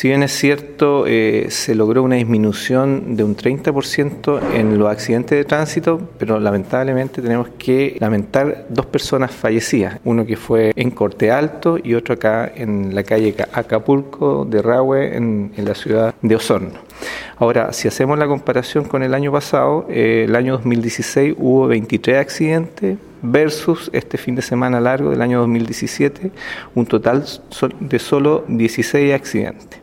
Si bien es cierto, eh, se logró una disminución de un 30% en los accidentes de tránsito, pero lamentablemente tenemos que lamentar dos personas fallecidas, uno que fue en Corte Alto y otro acá en la calle Acapulco de Rahue, en, la ciudad de Osorno. Ahora, si hacemos la comparación con el año pasado, eh, el año 2016 hubo 23 accidentes, versus este fin de semana largo del año 2017, un total de solo 16 accidentes.